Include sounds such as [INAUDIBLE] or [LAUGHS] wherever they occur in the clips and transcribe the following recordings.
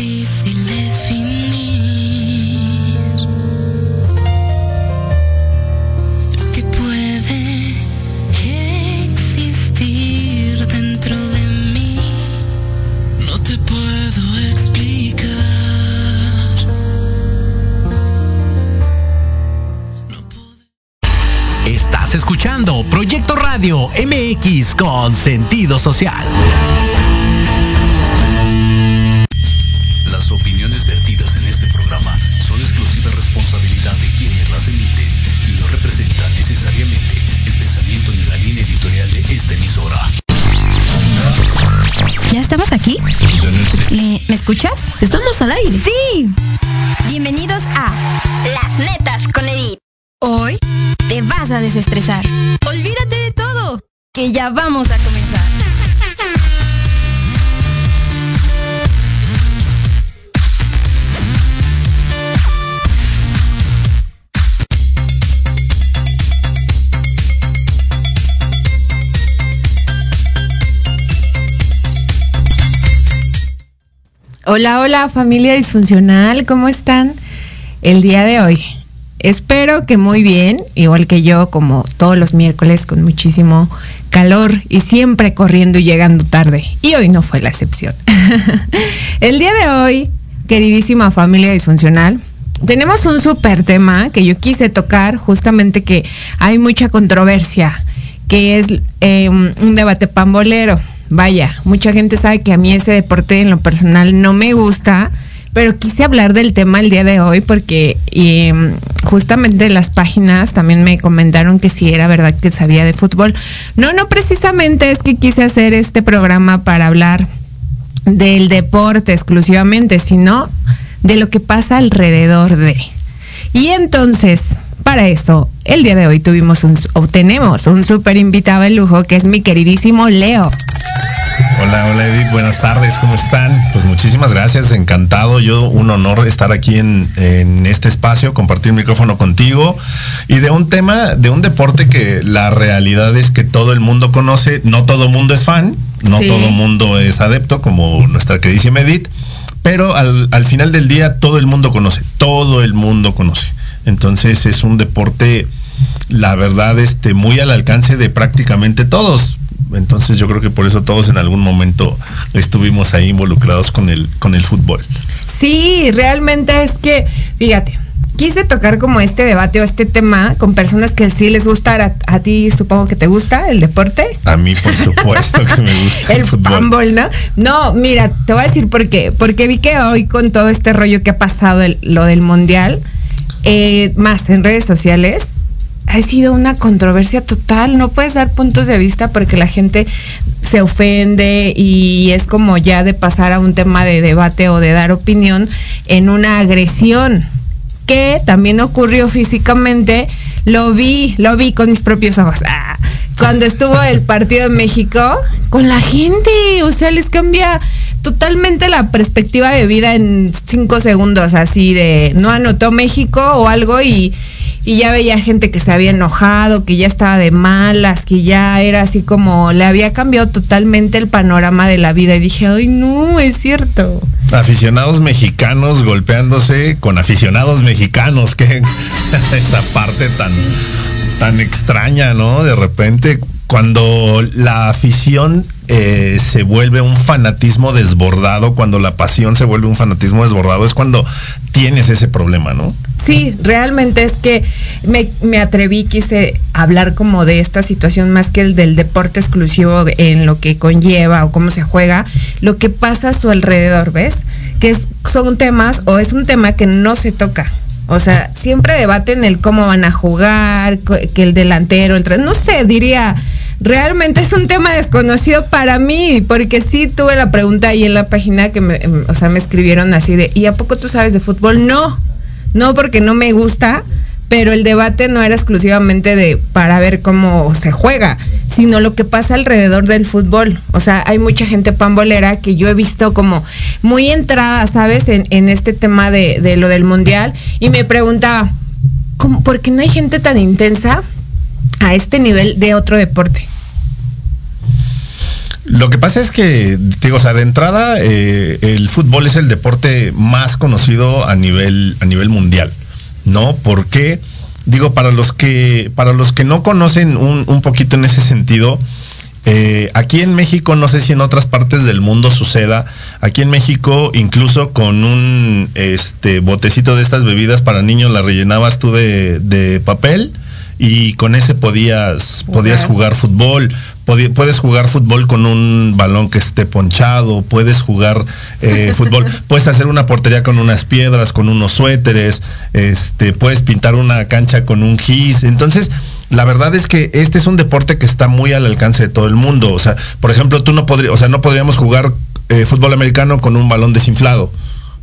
difícil definir lo que puede existir dentro de mí. No te puedo explicar. Estás escuchando Proyecto Radio MX con sentido social. Hola, hola familia disfuncional, ¿cómo están el día de hoy? Espero que muy bien, igual que yo, como todos los miércoles, con muchísimo calor y siempre corriendo y llegando tarde. Y hoy no fue la excepción. [LAUGHS] el día de hoy, queridísima familia disfuncional, tenemos un súper tema que yo quise tocar, justamente que hay mucha controversia, que es eh, un debate pambolero. Vaya, mucha gente sabe que a mí ese deporte en lo personal no me gusta, pero quise hablar del tema el día de hoy porque eh, justamente las páginas también me comentaron que si era verdad que sabía de fútbol. No, no precisamente es que quise hacer este programa para hablar del deporte exclusivamente, sino de lo que pasa alrededor de. Y entonces, para eso, el día de hoy tuvimos un, obtenemos un súper invitado de lujo que es mi queridísimo Leo. Hola, hola Edith, buenas tardes, ¿cómo están? Pues muchísimas gracias, encantado, yo un honor estar aquí en, en, este espacio, compartir micrófono contigo y de un tema, de un deporte que la realidad es que todo el mundo conoce, no todo el mundo es fan, no sí. todo el mundo es adepto, como nuestra queridísima Edith, pero al, al final del día todo el mundo conoce, todo el mundo conoce. Entonces es un deporte, la verdad, este, muy al alcance de prácticamente todos. Entonces yo creo que por eso todos en algún momento estuvimos ahí involucrados con el, con el fútbol. Sí, realmente es que, fíjate, quise tocar como este debate o este tema con personas que sí les gusta, a, a, ti supongo que te gusta el deporte. A mí por supuesto que me gusta [LAUGHS] el, el fútbol. ¿no? No, mira, te voy a decir por qué. Porque vi que hoy con todo este rollo que ha pasado, el, lo del mundial, eh, más en redes sociales, ha sido una controversia total. No puedes dar puntos de vista porque la gente se ofende y es como ya de pasar a un tema de debate o de dar opinión en una agresión que también ocurrió físicamente. Lo vi, lo vi con mis propios ojos. Ah, cuando estuvo el partido en México, con la gente, o sea, les cambia totalmente la perspectiva de vida en cinco segundos, así de no anotó México o algo y, y ya veía gente que se había enojado, que ya estaba de malas, que ya era así como le había cambiado totalmente el panorama de la vida y dije, ay no, es cierto. Aficionados mexicanos golpeándose con aficionados mexicanos, [LAUGHS] que esa parte tan, tan extraña, ¿no? De repente cuando la afición eh, se vuelve un fanatismo desbordado, cuando la pasión se vuelve un fanatismo desbordado, es cuando tienes ese problema, ¿no? Sí, realmente es que me, me, atreví, quise hablar como de esta situación más que el del deporte exclusivo en lo que conlleva o cómo se juega, lo que pasa a su alrededor, ¿ves? Que es, son temas o es un tema que no se toca. O sea, siempre debaten el cómo van a jugar, que el delantero, el no sé, diría, realmente es un tema desconocido para mí, porque sí tuve la pregunta ahí en la página que me, o sea, me escribieron así de, ¿y a poco tú sabes de fútbol? No, no porque no me gusta, pero el debate no era exclusivamente de para ver cómo se juega, sino lo que pasa alrededor del fútbol. O sea, hay mucha gente pambolera que yo he visto como muy entrada, ¿sabes? En, en este tema de, de, lo del mundial. Y me preguntaba, ¿cómo, ¿por qué no hay gente tan intensa a este nivel de otro deporte? Lo que pasa es que, digo, o sea, de entrada, eh, el fútbol es el deporte más conocido a nivel, a nivel mundial, ¿no? Porque, digo, para los que, para los que no conocen un, un poquito en ese sentido, eh, aquí en México, no sé si en otras partes del mundo suceda, aquí en México, incluso con un este, botecito de estas bebidas para niños, la rellenabas tú de, de papel y con ese podías, podías jugar fútbol. Puedes jugar fútbol con un balón que esté ponchado, puedes jugar eh, fútbol, [LAUGHS] puedes hacer una portería con unas piedras, con unos suéteres, este, puedes pintar una cancha con un gis. Entonces, la verdad es que este es un deporte que está muy al alcance de todo el mundo. O sea, por ejemplo, tú no podrías, o sea, no podríamos jugar eh, fútbol americano con un balón desinflado.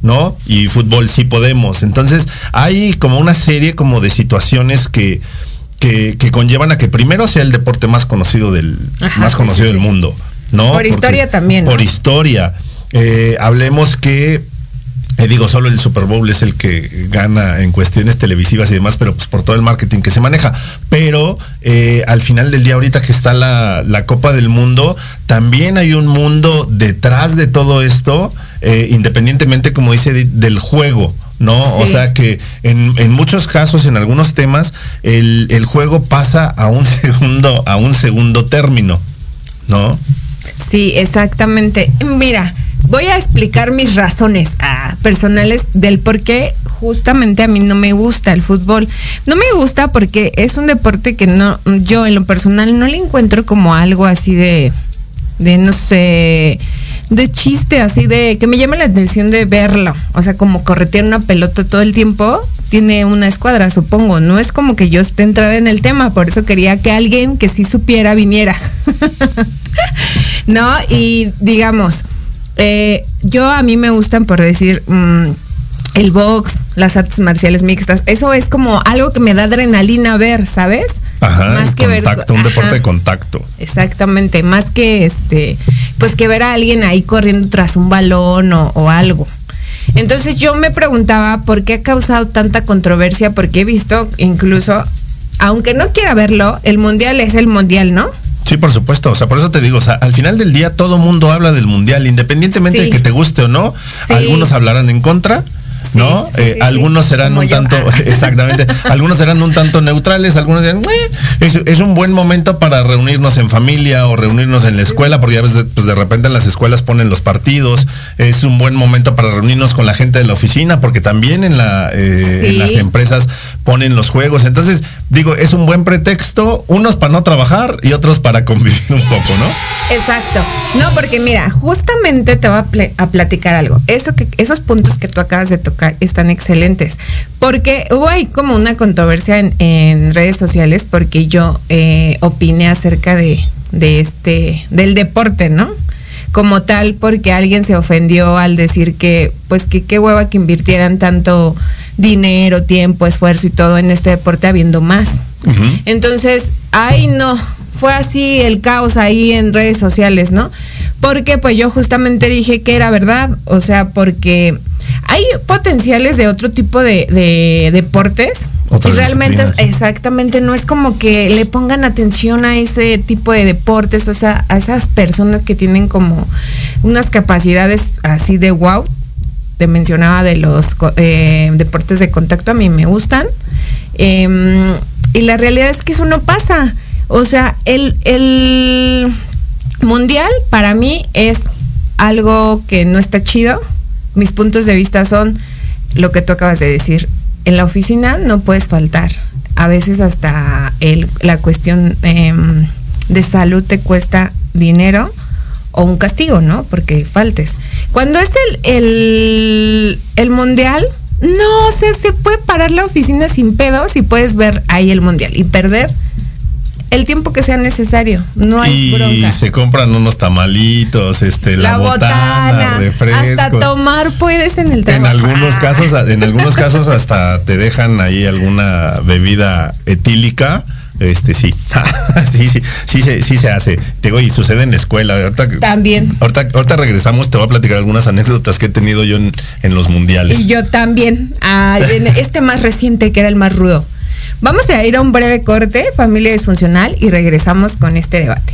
¿No? Y fútbol sí podemos. Entonces, hay como una serie como de situaciones que, que, que conllevan a que primero sea el deporte más conocido del, Ajá, más conocido sí, del mundo. ¿no? Por historia también, ¿no? Por historia. Eh, hablemos que eh, digo, solo el Super Bowl es el que gana en cuestiones televisivas y demás, pero pues por todo el marketing que se maneja. Pero eh, al final del día, ahorita que está la, la Copa del Mundo, también hay un mundo detrás de todo esto, eh, independientemente, como dice, de- del juego. ¿No? O sea que en, en muchos casos, en algunos temas, el, el juego pasa a un [LAUGHS] segundo, a un segundo término, ¿no? Sí, exactamente. Mira, voy a explicar mis razones ah, personales del por qué justamente a mí no me gusta el fútbol. No me gusta porque es un deporte que no, yo en lo personal no le encuentro como algo así de, de no sé, de chiste, así de que me llama la atención de verlo. O sea, como corretear una pelota todo el tiempo, tiene una escuadra, supongo. No es como que yo esté entrada en el tema, por eso quería que alguien que sí supiera viniera. [LAUGHS] ¿No? Y digamos, eh, yo a mí me gustan por decir mm, el box, las artes marciales mixtas. Eso es como algo que me da adrenalina ver, ¿sabes? Ajá, el que ver- un deporte ajá. de contacto. Exactamente, más que este, pues que ver a alguien ahí corriendo tras un balón o, o algo. Entonces yo me preguntaba por qué ha causado tanta controversia, porque he visto incluso, aunque no quiera verlo, el mundial es el mundial, ¿no? Sí, por supuesto. O sea, por eso te digo, o sea, al final del día todo mundo habla del mundial, independientemente Sí. de que te guste o no. Sí. Algunos hablarán en contra. ¿No? sí, Eh, sí, algunos serán un tanto, [LAUGHS] exactamente, algunos serán un tanto neutrales, algunos dirán, "Eh, es, es un buen momento para reunirnos en familia o reunirnos en la escuela, porque ya ves, pues de repente en las escuelas ponen los partidos, es un buen momento para reunirnos con la gente de la oficina, porque también en, la, eh, en las empresas ponen los juegos, entonces digo, es un buen pretexto, unos para no trabajar y otros para convivir un poco, ¿no? Exacto. No, porque mira, justamente te voy a, pl- a platicar algo. Eso que, esos puntos que tú acabas de tocar están excelentes. Porque hubo ahí como una controversia en, en redes sociales porque yo eh, opiné acerca de, de este, del deporte, ¿no? Como tal, porque alguien se ofendió al decir que, pues que qué hueva que invirtieran tanto dinero, tiempo, esfuerzo y todo en este deporte habiendo más. Entonces, ay no, fue así el caos ahí en redes sociales, ¿no? Porque pues yo justamente dije que era verdad, o sea, porque hay potenciales de otro tipo de, de deportes. Otras y realmente, disciplinas. exactamente, no es como que le pongan atención a ese tipo de deportes, o sea, a esas personas que tienen como unas capacidades así de wow. Te mencionaba de los eh, deportes de contacto, a mí me gustan. Em, y la realidad es que eso no pasa. O sea, el, el mundial para mí es algo que no está chido. Mis puntos de vista son lo que tú acabas de decir. En la oficina no puedes faltar. A veces hasta el- la cuestión em, de salud te cuesta dinero o un castigo, ¿no? Porque faltes. Cuando es el, el, el mundial, no, o sea, se puede parar la oficina sin pedos y puedes ver ahí el mundial y perder el tiempo que sea necesario. No hay y bronca. se compran unos tamalitos, este, la, botana, refrescos. hasta tomar puedes en el En trabajo. algunos Ah. casos, en algunos [LAUGHS] casos hasta te dejan ahí alguna bebida etílica. Este sí, [LAUGHS] sí, sí, sí se, sí se hace. Te digo, y sucede en la escuela. Ahorita, También. ahorita, ahorita regresamos, te voy a platicar algunas anécdotas que he tenido yo en, en los mundiales. Y yo también, ah, en este más reciente que era el más rudo. Vamos a ir a un breve corte, familia disfuncional, y regresamos con este debate.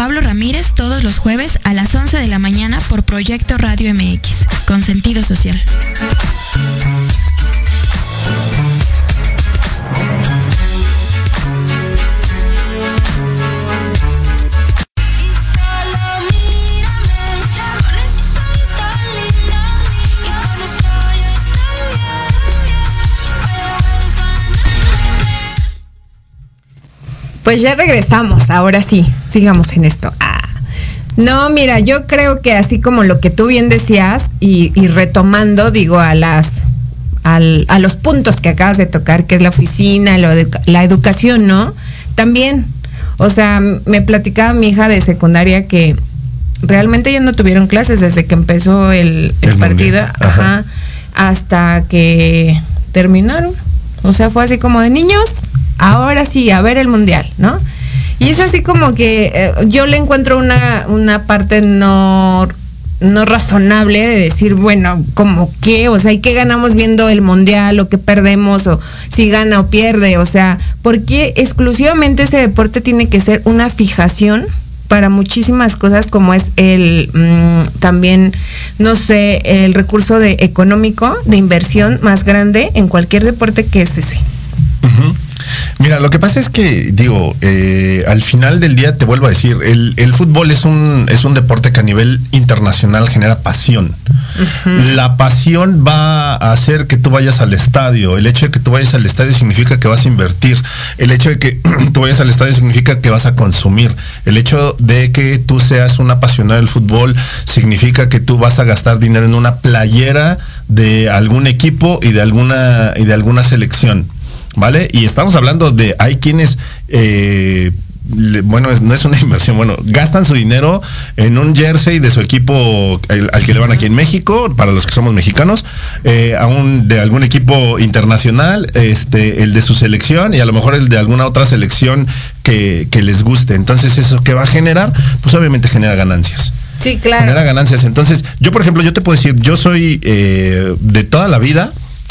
Pablo Ramírez todos los jueves a las 11 de la mañana por Proyecto Radio MX, con sentido social. Pues ya regresamos, ahora sí, sigamos en esto. Ah. No, mira, yo creo que así como lo que tú bien decías y, y retomando, digo, a las al- a los puntos que acabas de tocar, que es la oficina, lo de- la educación, ¿no? También, o sea, me platicaba mi hija de secundaria que realmente ya no tuvieron clases desde que empezó el, el El partido, ajá. hasta que terminaron. O sea, fue así como de niños, ahora sí, a ver el mundial, ¿no? Y es así como que eh, yo le encuentro una, una parte no, no razonable de decir, bueno, como qué, o sea, ¿y qué ganamos viendo el mundial o qué perdemos o si gana o pierde? O sea, ¿por qué exclusivamente ese deporte tiene que ser una fijación? para muchísimas cosas como es el mm, también no sé el recurso de económico de inversión más grande en cualquier deporte que es ese. Mira, lo que pasa es que, digo, eh, al final del día te vuelvo a decir, el, el fútbol es un, es un deporte que a nivel internacional genera pasión. La pasión va a hacer que tú vayas al estadio. El hecho de que tú vayas al estadio significa que vas a invertir. El hecho de que [CLEARS THROAT] tú vayas al estadio significa que vas a consumir. El hecho de que tú seas un apasionado del fútbol significa que tú vas a gastar dinero en una playera de algún equipo y de alguna, y de alguna selección. ¿Vale? Y estamos hablando de, hay quienes eh, bueno, no es una [LAUGHS] inversión, bueno, gastan su dinero en un jersey de su equipo el- al que le van aquí en México, para los que somos mexicanos, eh, a un, de algún equipo internacional, este, el de su selección y a lo mejor el de alguna otra selección que, que les guste. Entonces, ¿eso que va a generar? Pues obviamente genera ganancias Sí, genera claro. ganancias. Entonces, yo, por ejemplo, yo te puedo decir, yo soy eh, de toda la vida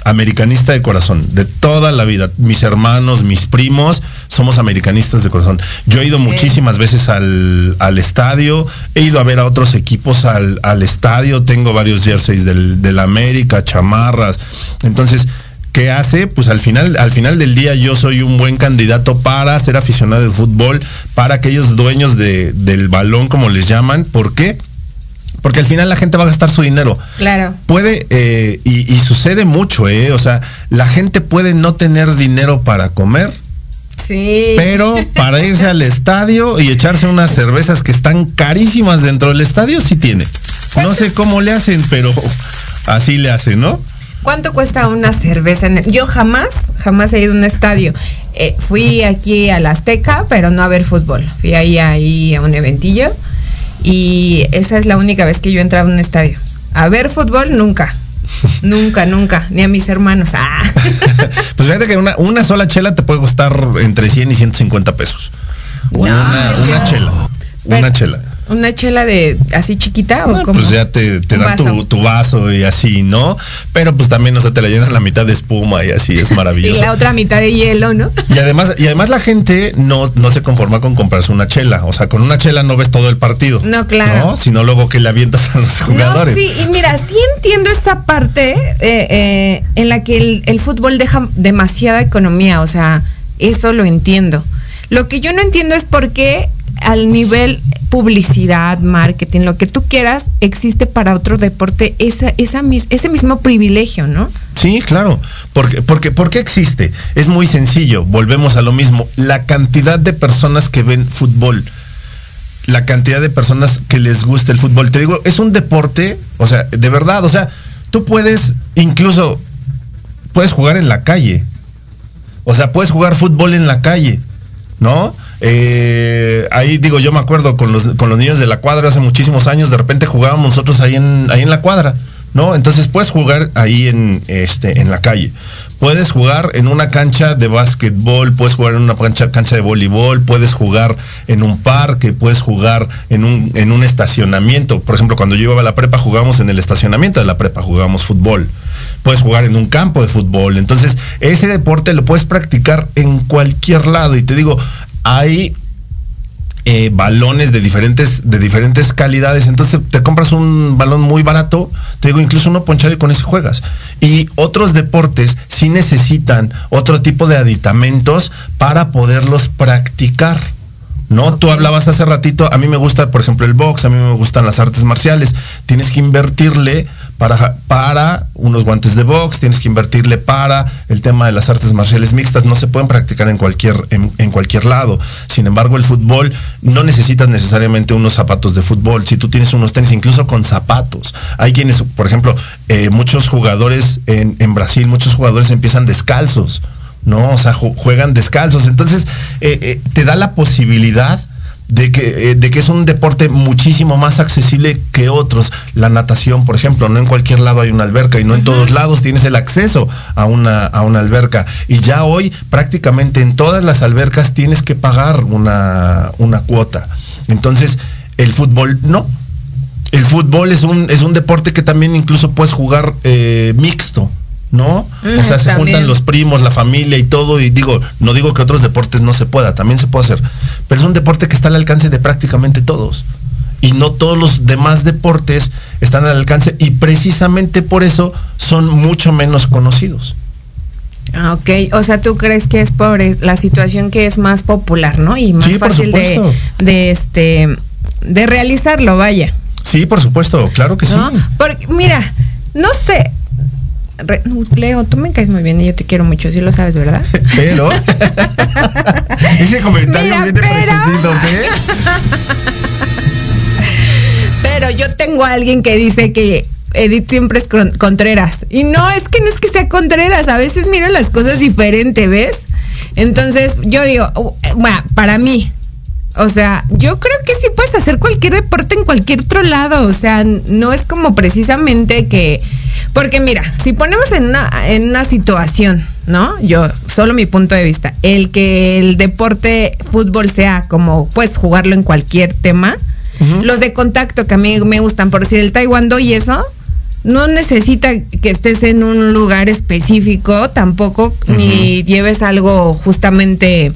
americanista de corazón, de toda la vida. Mis hermanos, mis primos, somos americanistas de corazón. Yo he ido muchísimas veces al, al estadio, he ido a ver a otros equipos al, al estadio, tengo varios jerseys del, del América, chamarras. Entonces, ¿Qué hace? Pues al final, al final del día yo soy un buen candidato para ser aficionado de fútbol, para aquellos dueños de- del balón, como les llaman. ¿Por qué? Porque al final la gente va a gastar su dinero. Claro. Puede, eh, y, y sucede mucho, ¿eh? O sea, la gente puede no tener dinero para comer, Sí. pero para irse al estadio y echarse unas cervezas que están carísimas dentro del estadio, sí tiene. No sé cómo le hacen, pero así le hacen, ¿no? ¿Cuánto cuesta una cerveza? En el- Yo jamás, jamás he ido a un estadio. Eh, fui aquí a la Azteca, pero no a ver fútbol. Fui ahí, ahí a un eventillo y esa es la única vez que yo he entrado a un estadio. A ver fútbol, nunca. [LAUGHS] Nunca, nunca. Ni a mis hermanos. Ah. [LAUGHS] Pues fíjate que una, una sola chela te puede costar entre 100 y 150 pesos. Una, una chela. Una chela. Una chela de así chiquita o Bueno, como. pues ya te, te dan tu, vaso. tu vaso y así, ¿no? Pero pues también, o sea, te la llenan la mitad de espuma y así es [LAUGHS] Y maravilloso. la otra mitad de hielo, ¿no? Y además, y además la gente no, no se conforma con comprarse una chela. O sea, con una chela no ves todo el partido. No, claro. ¿no? Sino luego que le avientas a los jugadores. No, sí, y mira, sí entiendo esta parte eh, eh, en la que el, el fútbol deja demasiada economía, o sea, eso lo entiendo. Lo que yo no entiendo es por qué al nivel publicidad, marketing, lo que tú quieras, existe para otro deporte esa, esa, ese mismo privilegio, ¿no? Sí, claro. Porque, porque, ¿Por qué existe? Es muy sencillo. Volvemos a lo mismo. La cantidad de personas que ven fútbol. La cantidad de personas que les gusta el fútbol. Te digo, es un deporte, o sea, de verdad, o sea, tú puedes, incluso, puedes jugar en la calle. O sea, puedes jugar fútbol en la calle, ¿no? Eh, ahí digo, yo me acuerdo con los, con los niños de la cuadra hace muchísimos años, de repente jugábamos nosotros ahí en, ahí en la cuadra, ¿no? Entonces puedes jugar ahí en, este, en la calle. Puedes jugar en una cancha de básquetbol, puedes jugar en una cancha, cancha de voleibol, puedes jugar en un parque, puedes jugar en un, en un estacionamiento. Por ejemplo, cuando yo iba a la prepa jugábamos en el estacionamiento de la prepa, jugábamos fútbol puedes jugar en un campo de fútbol. Entonces, ese deporte lo puedes practicar en cualquier lado. Y te digo, hay eh, balones de diferentes, de diferentes calidades. Entonces te compras un balón muy barato, te digo, incluso uno ponchado y con ese juegas. Y otros deportes sí necesitan otro tipo de aditamentos para poderlos practicar. ¿no? Tú hablabas hace ratito, a mí me gusta, por ejemplo, el box, a mí me gustan las artes marciales. Tienes que invertirle para, para unos guantes de box, tienes que invertirle para el tema de las artes marciales mixtas. No se pueden practicar en cualquier, en, en cualquier lado. Sin embargo, el fútbol no necesitas necesariamente unos zapatos de fútbol. Si tú tienes unos tenis, incluso con zapatos. Hay quienes, por ejemplo, eh, muchos jugadores en, en Brasil, muchos jugadores empiezan descalzos. ¿no? O sea, ju- juegan descalzos. Entonces, eh, eh, te da la posibilidad de que, eh, de que es un deporte muchísimo más accesible que otros. La natación, por ejemplo, no en cualquier lado hay una alberca y no en todos lados tienes el acceso a una, a una alberca. Y ya hoy prácticamente en todas las albercas tienes que pagar una, una cuota. Entonces, el fútbol no. El fútbol es un, es un deporte que también incluso puedes jugar eh, mixto. ¿No? Mm, o sea, se también. juntan los primos, la familia y todo, y digo, no digo que otros deportes no se pueda, también se puede hacer, pero es un deporte que está al alcance de prácticamente todos. Y no todos los demás deportes están al alcance y precisamente por eso son mucho menos conocidos. Ah, Ok, o sea, tú crees que es por la situación que es más popular, ¿no? Y más Sí, fácil de, de este de realizarlo, vaya. Sí, por supuesto, claro que sí. ¿no? Porque, mira, no sé. Re- Leo, tú me caes muy bien y yo te quiero mucho, sí lo sabes, ¿verdad? [LAUGHS] Pero [LAUGHS] ese comentario Mira, viene pero- de [LAUGHS] Pero yo tengo a alguien que dice que Edith siempre es con- Contreras. Y no, es que no es que sea Contreras, a veces miro las cosas diferente, ¿ves? Entonces, yo digo, uh, eh, bueno, para mí, O sea, yo creo que sí puedes hacer cualquier deporte en cualquier otro lado. O sea, no es como precisamente que. Porque mira, si ponemos en una, en una situación, ¿no? Yo, solo mi punto de vista, el que el deporte fútbol sea como puedes jugarlo en cualquier tema, los de contacto que a mí me gustan, por decir el taekwondo y eso, no necesita que estés en un lugar específico tampoco, ni lleves algo justamente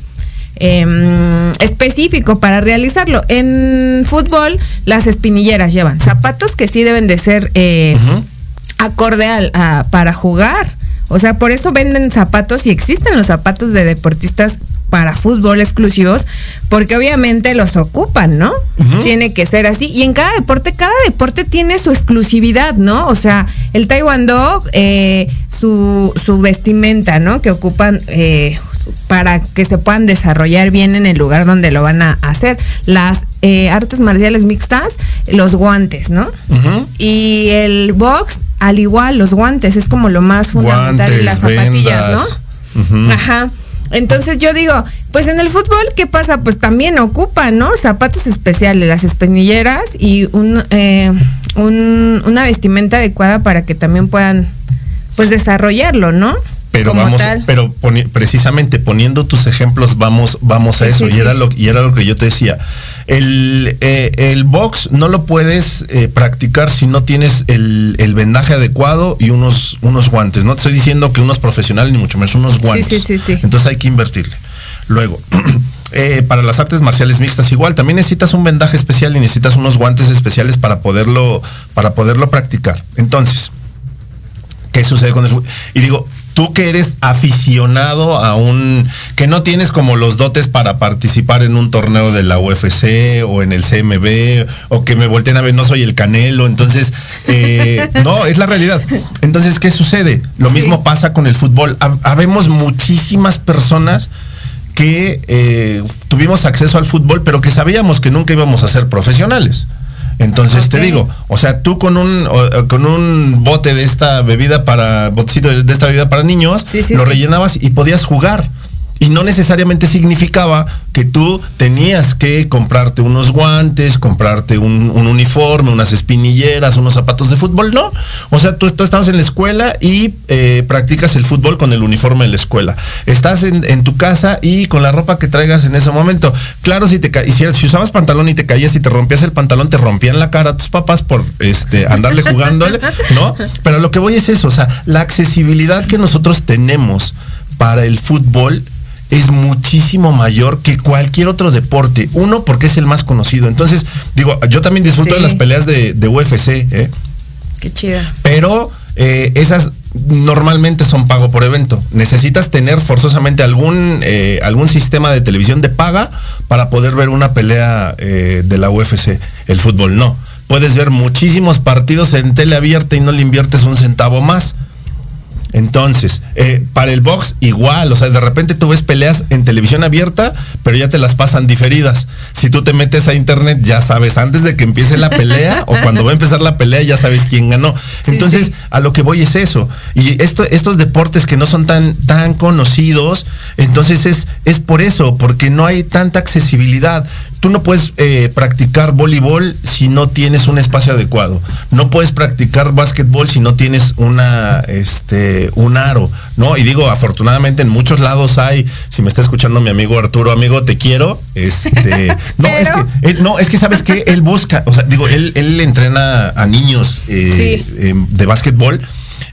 em, específico para realizarlo. En fútbol, las espinilleras llevan zapatos que sí deben de ser eh, acorde al- a- para jugar. O sea, por eso venden zapatos y existen los zapatos de deportistas para fútbol exclusivos, porque obviamente los ocupan, ¿no? Tiene que ser así. Y en cada deporte, cada deporte tiene su exclusividad, ¿no? O sea, el taekwondo, eh, su, su vestimenta, ¿no? Que ocupan eh, para que se puedan desarrollar bien en el lugar donde lo van a hacer. Las eh, artes marciales mixtas, los guantes, ¿no? Y el box, al igual, los guantes, es como lo más fundamental y las zapatillas, vendas. ¿no? Ajá. Entonces yo digo, pues en el fútbol, ¿qué pasa? Pues también ocupan, ¿no? Zapatos especiales, las espinilleras y un, eh, un- una vestimenta adecuada para que también puedan, pues, desarrollarlo, ¿no? Pero Como vamos, tal. pero poni- precisamente poniendo tus ejemplos, vamos, vamos a Sí, eso. sí, y era sí. lo, y era lo que yo te decía. El, eh, el box no lo puedes eh, practicar si no tienes el, el vendaje adecuado y unos, unos guantes. No te estoy diciendo que unos profesionales ni mucho menos, unos guantes. sí, sí, sí. Entonces hay que invertirle. Luego, [CLEARS THROAT] eh, para las artes marciales mixtas igual, también necesitas un vendaje especial y necesitas unos guantes especiales para poderlo, para poderlo practicar. Entonces, ¿Qué sucede con el? Y digo, tú que eres aficionado a un. que no tienes como los dotes para participar en un torneo de la UFC o en el CMB, o que me volteen a ver, no soy el canelo, entonces. eh, [LAUGHS] no, es la realidad. Entonces, ¿qué sucede? Lo mismo pasa con el fútbol. Hab- Habemos muchísimas personas que eh, tuvimos acceso al fútbol, pero que sabíamos que nunca íbamos a ser profesionales. Entonces te digo, o sea, tú con un o- o con un bote de esta bebida para botecito de de esta bebida para niños, Sí, sí, lo sí. rellenabas y podías jugar. Y no necesariamente significaba que tú tenías que comprarte unos guantes, comprarte un, un uniforme, unas espinilleras, unos zapatos de fútbol, no. O sea, tú, tú estabas en la escuela y eh, practicas el fútbol con el uniforme de la escuela. Estás en, tu casa y con la ropa que traigas en ese momento. Claro, si te si, si usabas pantalón y te caías y te rompías el pantalón, te rompían la cara a tus papás por este andarle jugándole, ¿no? Pero lo que voy es eso, o sea, la accesibilidad que nosotros tenemos para el fútbol es muchísimo mayor que cualquier otro deporte. Uno, porque es el más conocido. Entonces, digo, yo también disfruto Sí. de las peleas de, de UFC, ¿eh? Qué chida. pero eh, esas normalmente son pago por evento. Necesitas tener forzosamente algún, eh, algún sistema de televisión de paga para poder ver una pelea eh, de la UFC. El fútbol no. Puedes ver muchísimos partidos en tele abierta y no le inviertes un centavo más. Entonces, eh, para el box igual, o sea, de repente tú ves peleas en televisión abierta, pero ya te las pasan diferidas. Si tú te metes a internet, ya sabes, antes de que empiece la pelea [LAUGHS] o cuando va a empezar la pelea, ya sabes quién ganó. Entonces, sí. a lo que voy es eso. Y esto, estos deportes que no son tan, tan conocidos, entonces es, es por eso, porque no hay tanta accesibilidad. Tú no puedes eh, practicar voleibol si no tienes un espacio adecuado. No puedes practicar básquetbol si no tienes una, este, un aro, ¿no? Y digo, afortunadamente en muchos lados hay, si me está escuchando mi amigo Arturo, amigo, te quiero. Este, [LAUGHS] no, es que, él- no, es que sabes que él busca, o sea, digo, él, él entrena a niños eh, Sí. eh, de básquetbol.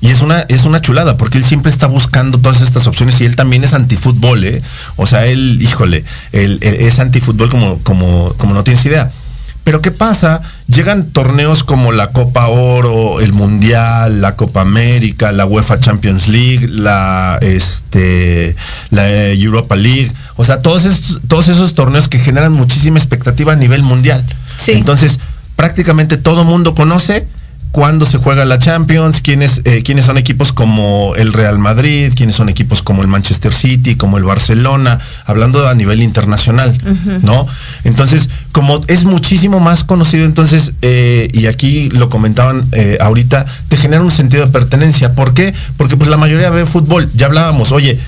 Y es una, es una chulada, porque él siempre está buscando todas estas opciones y él también es antifútbol, ¿eh? O sea, él, híjole, él, él es antifútbol como, como, como no tienes idea. Pero ¿qué pasa? Llegan torneos como la Copa Oro, el Mundial, la Copa América, la UEFA Champions League, la, este, la eh, Europa League. O sea, todos esos, todos esos torneos que generan muchísima expectativa a nivel mundial. Sí. Entonces, prácticamente todo mundo conoce cuándo se juega la Champions, quiénes, eh, quiénes son equipos como el Real Madrid, quiénes son equipos como el Manchester City, como el Barcelona, hablando a nivel internacional, ¿no? Entonces, como es muchísimo más conocido, entonces, eh, y aquí lo comentaban eh, ahorita, te genera un sentido de pertenencia. ¿Por qué? Porque pues la mayoría ve fútbol, ya hablábamos, oye,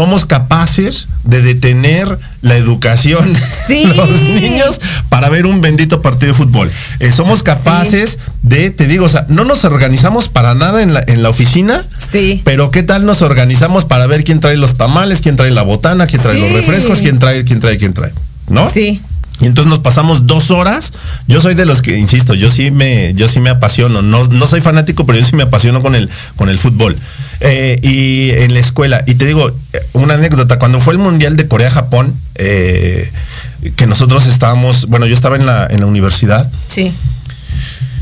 somos capaces de detener la educación [LAUGHS] Sí. los niños para ver un bendito partido de fútbol. Eh, somos capaces de, te digo, o sea, no nos organizamos para nada en la, en la oficina, Sí. pero ¿qué tal nos organizamos para ver quién trae los tamales, quién trae la botana, quién trae los refrescos, quién trae, quién trae, quién trae? ¿No? Sí. Y entonces nos pasamos dos horas. Yo soy de los que, insisto, yo sí me, yo sí me apasiono. No, no soy fanático, pero yo sí me apasiono con el, con el fútbol. Eh, y en la escuela. Y te digo, eh, una anécdota, cuando fue el Mundial de Corea-Japón, eh, que nosotros estábamos, bueno, yo estaba en la, en la universidad Sí.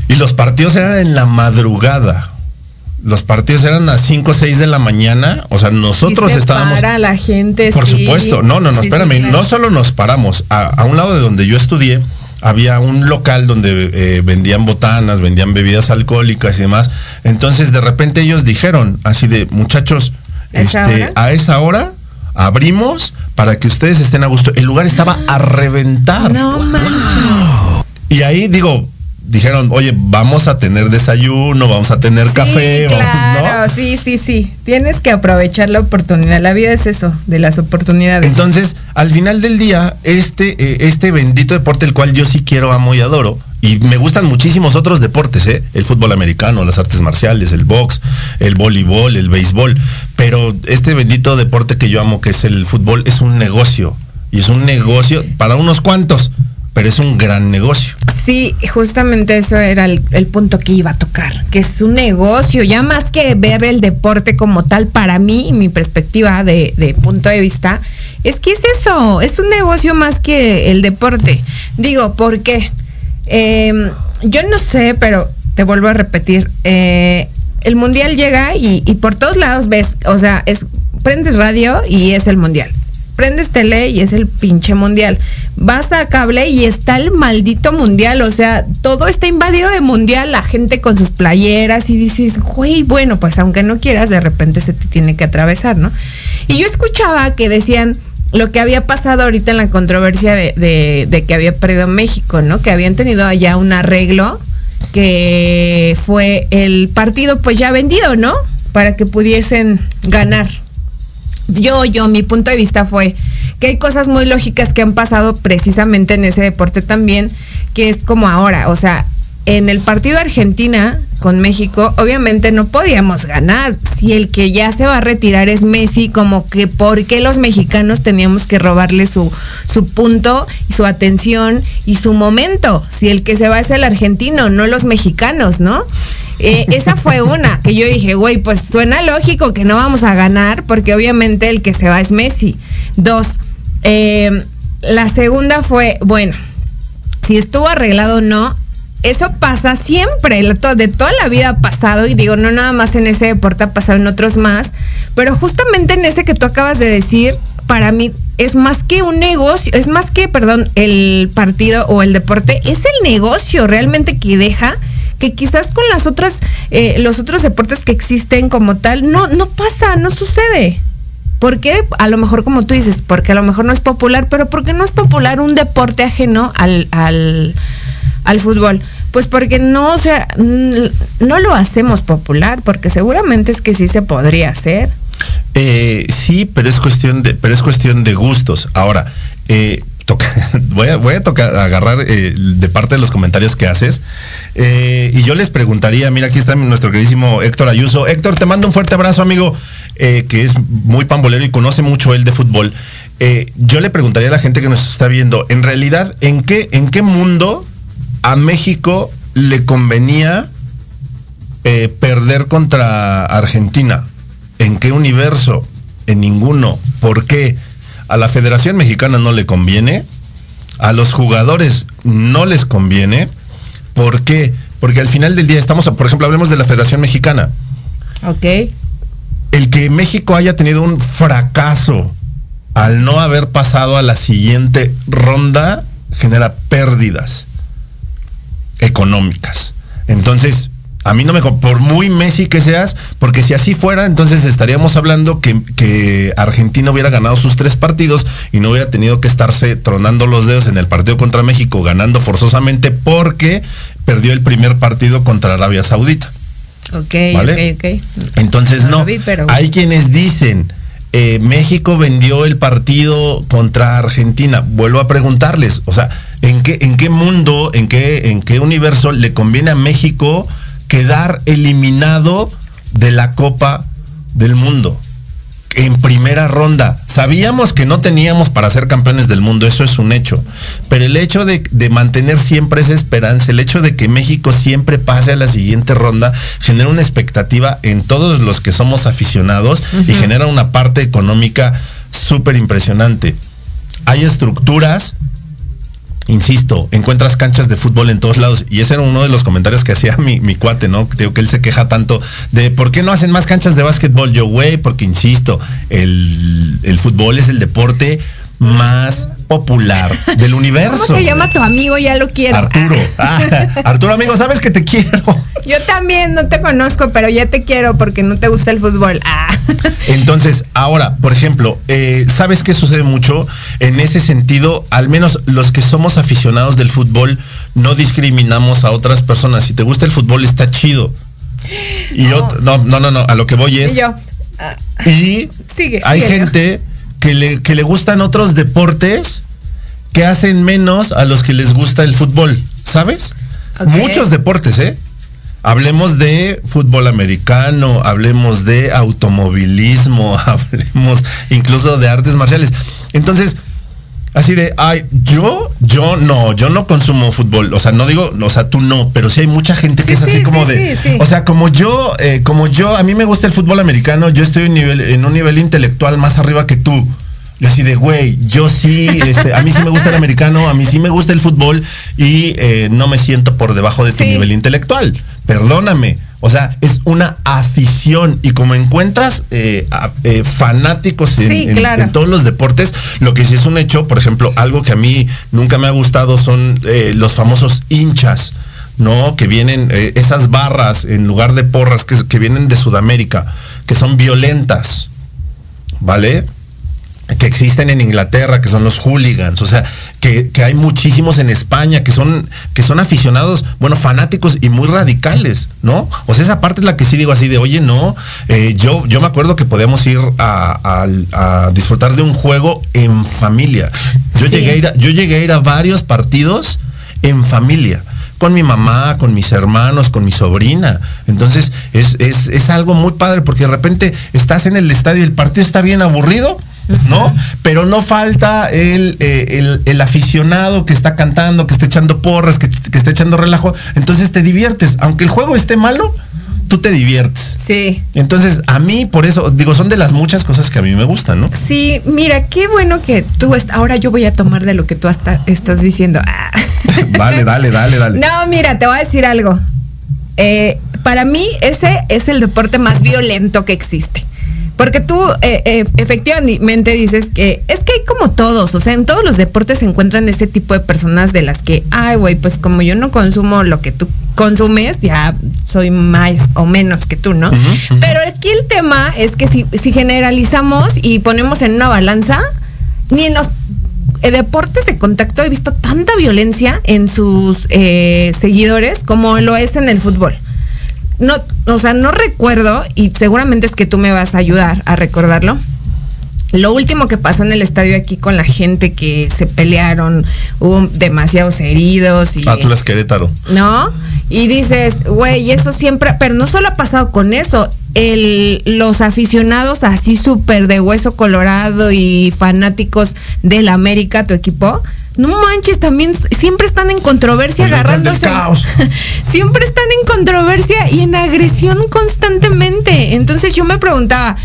y los partidos eran en la madrugada. Los partidos eran a 5 o 6 de la mañana. O sea, nosotros Sí se estábamos. para la gente. Por sí. supuesto, no, no, no, Sí, sí, espérame, claro. no solo nos paramos, a, a un lado de donde yo estudié había un local donde eh, vendían botanas, vendían bebidas alcohólicas y demás. Entonces de repente ellos dijeron así de muchachos, ¿A esa este, a esa hora abrimos para que ustedes estén a gusto. El lugar estaba a reventar. No manches. Y ahí digo, dijeron, oye, vamos a tener desayuno, vamos a tener café, sí, vamos, claro, ¿no? sí, sí, sí. Tienes que aprovechar la oportunidad. La vida es eso, de las oportunidades. Entonces, al final del día, este, eh, este bendito deporte, el cual yo sí quiero, amo y adoro, y me gustan muchísimos otros deportes, ¿eh? el fútbol americano, las artes marciales, el box, el voleibol, el béisbol, pero este bendito deporte que yo amo, que es el fútbol, es un negocio, y es un negocio para unos cuantos, pero es un gran negocio. Sí, justamente eso era el, el punto que iba a tocar, que es un negocio, ya más que ver el deporte como tal, para mí, mi perspectiva de, de punto de vista, es que es eso, es un negocio más que el deporte. Digo, ¿por qué? Eh, yo no sé, pero te vuelvo a repetir, eh, el mundial llega y, y por todos lados ves, o sea, es, prendes radio y es el mundial. Prendes tele y es el pinche mundial. Vas a cable y está el maldito mundial. O sea, todo está invadido de mundial. La gente con sus playeras y dices, güey, bueno, pues aunque no quieras, de repente se te tiene que atravesar, ¿no? Y yo escuchaba que decían lo que había pasado ahorita en la controversia de, de- de que había perdido México, ¿no? Que habían tenido allá un arreglo que fue el partido pues ya vendido, ¿no? Para que pudiesen ganar yo, yo, mi punto de vista fue que hay cosas muy lógicas que han pasado precisamente en ese deporte también, que es como ahora, o sea, en el partido Argentina con México, obviamente no podíamos ganar. Si el que ya se va a retirar es Messi, como que por qué los mexicanos teníamos que robarle su, su punto y su atención y su momento. Si el que se va es el argentino, no los mexicanos, ¿no? Eh, esa fue una que yo dije, güey, pues suena lógico que no vamos a ganar porque obviamente el que se va es Messi. Dos, eh, la segunda fue, bueno, si estuvo arreglado o no, eso pasa siempre, de toda la vida ha pasado y digo, no nada más en ese deporte ha pasado en otros más, pero justamente en ese que tú acabas de decir, para mí es más que un negocio, es más que, perdón, el partido o el deporte, es el negocio realmente que deja que quizás con las otras, eh, los otros deportes que existen como tal, no, no pasa, no sucede. ¿Por qué? A lo mejor como tú dices, porque a lo mejor no es popular, pero ¿por qué no es popular un deporte ajeno al, al, al fútbol? Pues porque no, o sea, no lo hacemos popular, porque seguramente es que sí se podría hacer. Eh, sí, pero es cuestión de, pero es cuestión de gustos. Ahora, eh, [LAUGHS] voy a, tocar, agarrar eh, de parte de los comentarios que haces. eh, y yo les preguntaría, mira, aquí está nuestro queridísimo Héctor Ayuso. Héctor, te mando un fuerte abrazo, amigo, eh, que es muy pambolero y conoce mucho él de fútbol. Yo le preguntaría a la gente que nos está viendo, en realidad, ¿en qué, en qué mundo a México le convenía perder contra Argentina? ¿En qué universo? En ninguno. ¿Por qué? A la Federación Mexicana no le conviene. A los jugadores no les conviene. ¿Por qué? Porque al final del día estamos, por ejemplo, hablemos de la Federación Mexicana. Ok. El que México haya tenido un fracaso al no haber pasado a la siguiente ronda genera pérdidas económicas. Entonces, a mí no me... Por muy Messi que seas, porque si así fuera, entonces estaríamos hablando que, que Argentina hubiera ganado sus tres partidos y no hubiera tenido que estarse tronando los dedos en el partido contra México, ganando forzosamente porque perdió el primer partido contra Arabia Saudita. Ok, ¿Vale? ok, ok. Entonces No lo no, vi, pero- hay quienes dicen, eh, México vendió el partido contra Argentina. Vuelvo a preguntarles, o sea, ¿en qué, en qué mundo, en qué, en qué universo le conviene a México quedar eliminado de la Copa del Mundo? en primera ronda. Sabíamos que no teníamos para ser campeones del mundo, eso es un hecho. Pero el hecho de, mantener siempre esa esperanza, el hecho de que México siempre pase a la siguiente ronda, genera una expectativa en todos los que somos aficionados y genera una parte económica súper impresionante. Hay estructuras insisto, encuentras canchas de fútbol en todos lados. Y ese era uno de los comentarios que hacía [LAUGHS] mi, cuate, ¿no? Digo que él se queja tanto de por qué no hacen más canchas de básquetbol. Yo, güey, porque insisto, el fútbol es el deporte más popular del universo. ¿Cómo se llama tu amigo? Ya lo quiero. Arturo. [LAUGHS] Ah, Arturo, amigo, sabes que te quiero. Yo también no te conozco, pero ya te quiero porque no te gusta el fútbol. Ah. [LAUGHS] Entonces, ahora, por ejemplo, eh, ¿sabes qué sucede mucho? En ese sentido, al menos los que somos aficionados del fútbol, no discriminamos a otras personas. Si te gusta el fútbol, está chido. Y no. no, no, no, no, a lo que voy es. Y yo. y [LAUGHS] sigue, hay gente que le, que le gustan otros deportes que hacen menos a los que les gusta el fútbol, ¿sabes? Okay. Muchos deportes, ¿eh? Hablemos de fútbol americano, hablemos de automovilismo, [LAUGHS] hablemos incluso de artes marciales. Entonces, así de, ay, yo, yo no, yo no consumo fútbol. O sea, no digo, o sea, tú no, pero sí hay mucha gente que sí, es así sí, como sí, de, sí, o sea, como yo, eh, como yo, a mí me gusta el fútbol americano, yo estoy en, nivel, en un nivel intelectual más arriba que tú. Yo así de, güey, yo sí, este, a mí sí me gusta el americano, a mí sí me gusta el fútbol y eh, no me siento por debajo de tu nivel intelectual. Perdóname. O sea, es una afición y como encuentras eh, a- eh, fanáticos en, Sí, en- claro. en todos los deportes, lo que sí es un hecho, por ejemplo, algo que a mí nunca me ha gustado son eh, los famosos hinchas. ¿no? Que vienen eh, esas barras en lugar de porras que, que vienen de Sudamérica, que son violentas, ¿vale? que existen en Inglaterra, que son los hooligans, o sea, que, que hay muchísimos en España, que son, que son aficionados, bueno, fanáticos y muy radicales, ¿no? O sea, esa parte es la que sí digo así de, oye, no, eh, yo, yo me acuerdo que podíamos ir a, a- a disfrutar de un juego en familia. Yo, Sí. llegué a ir a, yo llegué a ir a varios partidos en familia con mi mamá, con mis hermanos, con mi sobrina. Entonces es, es, es algo muy padre porque de repente estás en el estadio y el partido está bien aburrido. ¿No? Pero no falta el, eh, el, el aficionado que está cantando, que está echando porras, que, que está echando relajo. Entonces te diviertes. Aunque el juego esté malo, tú te diviertes. Sí. Entonces, a mí, por eso, digo, son de las muchas cosas que a mí me gustan, ¿no? Sí, mira, qué bueno que tú est- ahora yo voy a tomar de lo que tú hasta estás diciendo. Ah. [LAUGHS] Dale, dale, dale, dale. No, mira, te voy a decir algo. Eh, para mí, ese es el deporte más violento que existe. Porque tú eh, eh, efectivamente dices que es que hay como todos, o sea, en todos los deportes se encuentran ese tipo de personas de las que, ay, güey, pues como yo no consumo lo que tú consumes, ya soy más o menos que tú, ¿no? Pero aquí el tema es que si, si generalizamos y ponemos en una balanza, ni en los deportes de contacto he visto tanta violencia en sus eh, seguidores como lo es en el fútbol. No, o sea, no recuerdo, y seguramente es que tú me vas a ayudar a recordarlo. Lo último que pasó en el estadio aquí con la gente que se pelearon, hubo demasiados heridos y Atlas Querétaro. ¿no? Y dices, güey, eso siempre, pero no solo ha pasado con eso, el, los aficionados así súper de hueso colorado y fanáticos del América, tu equipo, no manches, también siempre están en controversia agarrándose. caos. [LAUGHS] siempre están en controversia y en agresión constantemente. Entonces yo me preguntaba,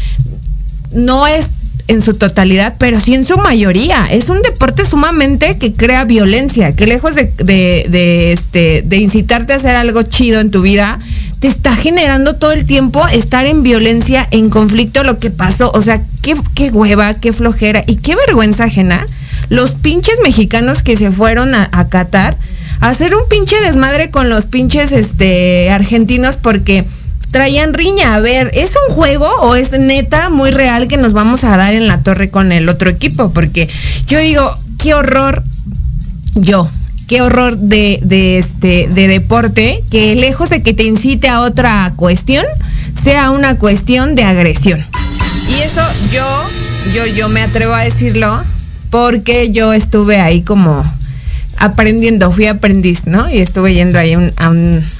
no es en su totalidad, pero sí en su mayoría. Es un deporte sumamente que crea violencia, que lejos de, de, de, este, de incitarte a hacer algo chido en tu vida, te está generando todo el tiempo estar en violencia, en conflicto, lo que pasó. O sea, qué, qué hueva, qué flojera y qué vergüenza ajena. Los pinches mexicanos que se fueron a, a Qatar a hacer un pinche desmadre con los pinches este, argentinos porque traían riña. A ver, ¿es un juego o es neta muy real que nos vamos a dar en la torre con el otro equipo? Porque yo digo, qué horror, yo, qué horror de, este, de deporte, que lejos de que te incite a otra cuestión, sea una cuestión de agresión. Y eso yo, yo, yo me atrevo a decirlo porque yo estuve ahí como aprendiendo, fui aprendiz, ¿no? Y estuve yendo ahí a,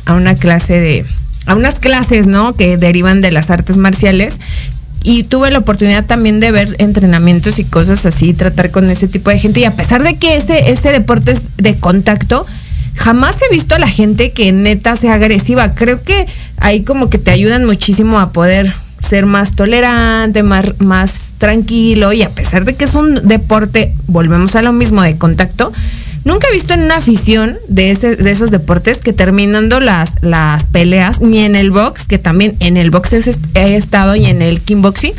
a una clase de, a unas clases, ¿no? Que derivan de las artes marciales. Y tuve la oportunidad también de ver entrenamientos y cosas así, tratar con ese tipo de gente. Y a pesar de que ese, ese deporte es de contacto, jamás he visto a la gente que neta sea agresiva. Creo que ahí como que te ayudan muchísimo a poder ser más tolerante, más, más tranquilo. Y a pesar de que es un deporte, volvemos a lo mismo de contacto, Nunca he visto en una afición de, ese, de esos deportes que terminando las, las peleas, ni en el box, que también en el box he estado y en el kickboxing,